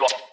Blah.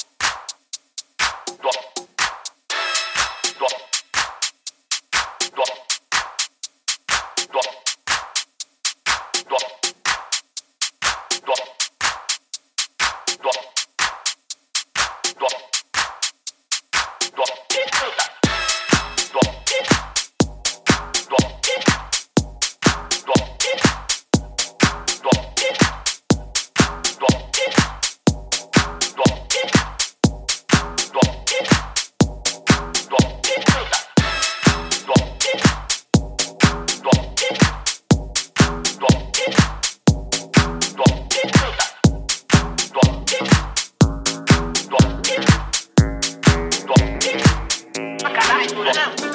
不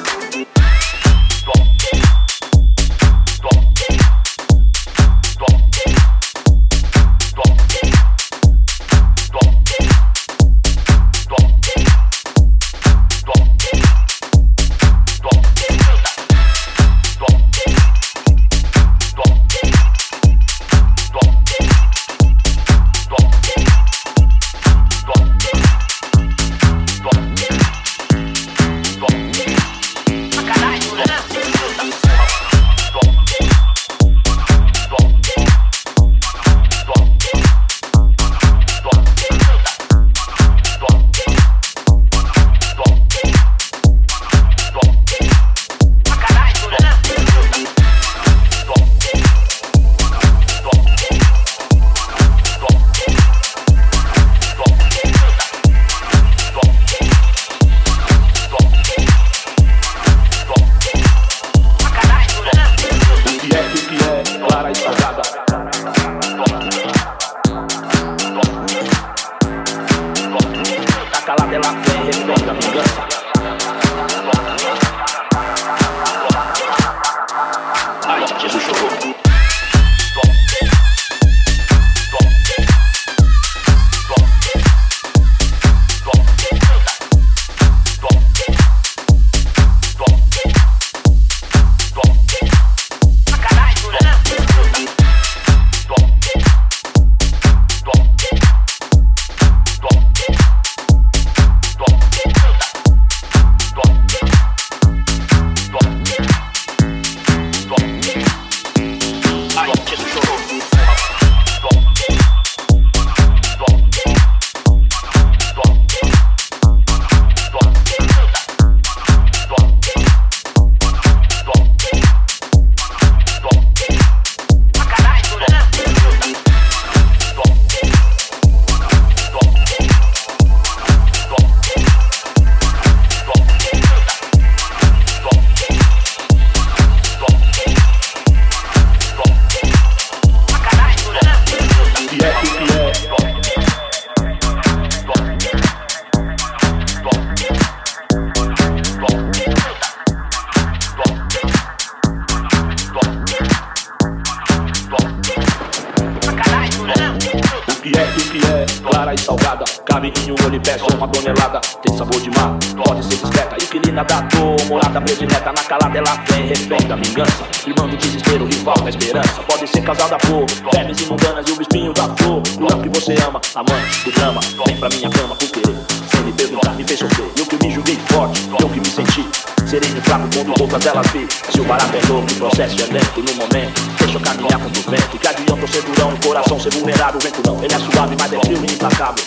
cara e salgada. Caminho, olho e pé, só uma tonelada. Tem sabor de mar, pode ser discreta. Inquilina da dor, morada predileta. Na calada ela vem, respeito, da vingança. Irmão do desespero, rival da esperança. Pode ser casada por vermes imundanas e o espinho da flor. Não que você ama, amante do drama. Vem pra minha cama com querer. Sem me perguntar, me fez sofrer. Eu que me julguei forte, eu que me senti Serei fraco quando outras elas assim. vi Se o barato é novo, o processo é lento no momento. Deixa eu caminhar com o vento Que adianta eu ser durão, coração ser vulnerável Vento não, ele é suave, mas é frio e implacável.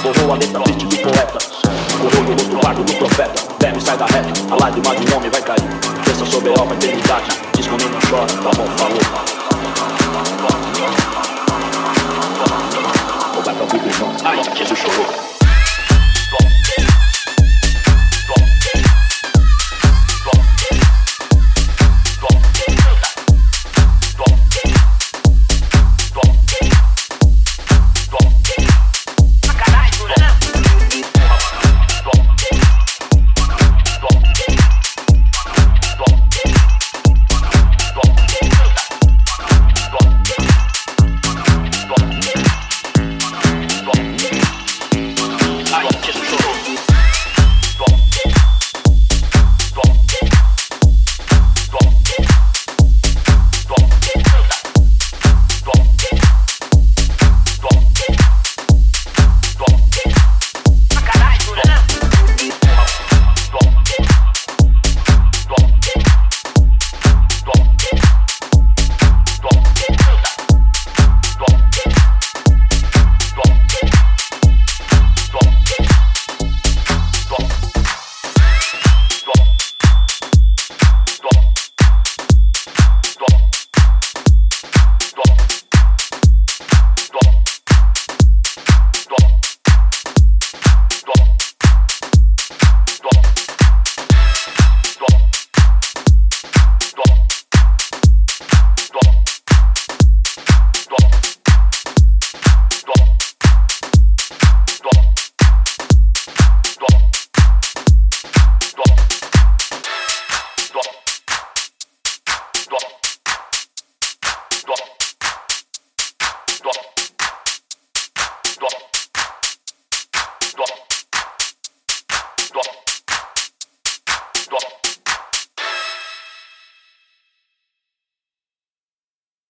Borrou a letra triste do poeta. Correu do outro lado do profeta. Deve sai da reta, a lágrima de um homem vai cair. Pensa sobre a obra, eternidade. Diz quando não chora, tá bom, falou.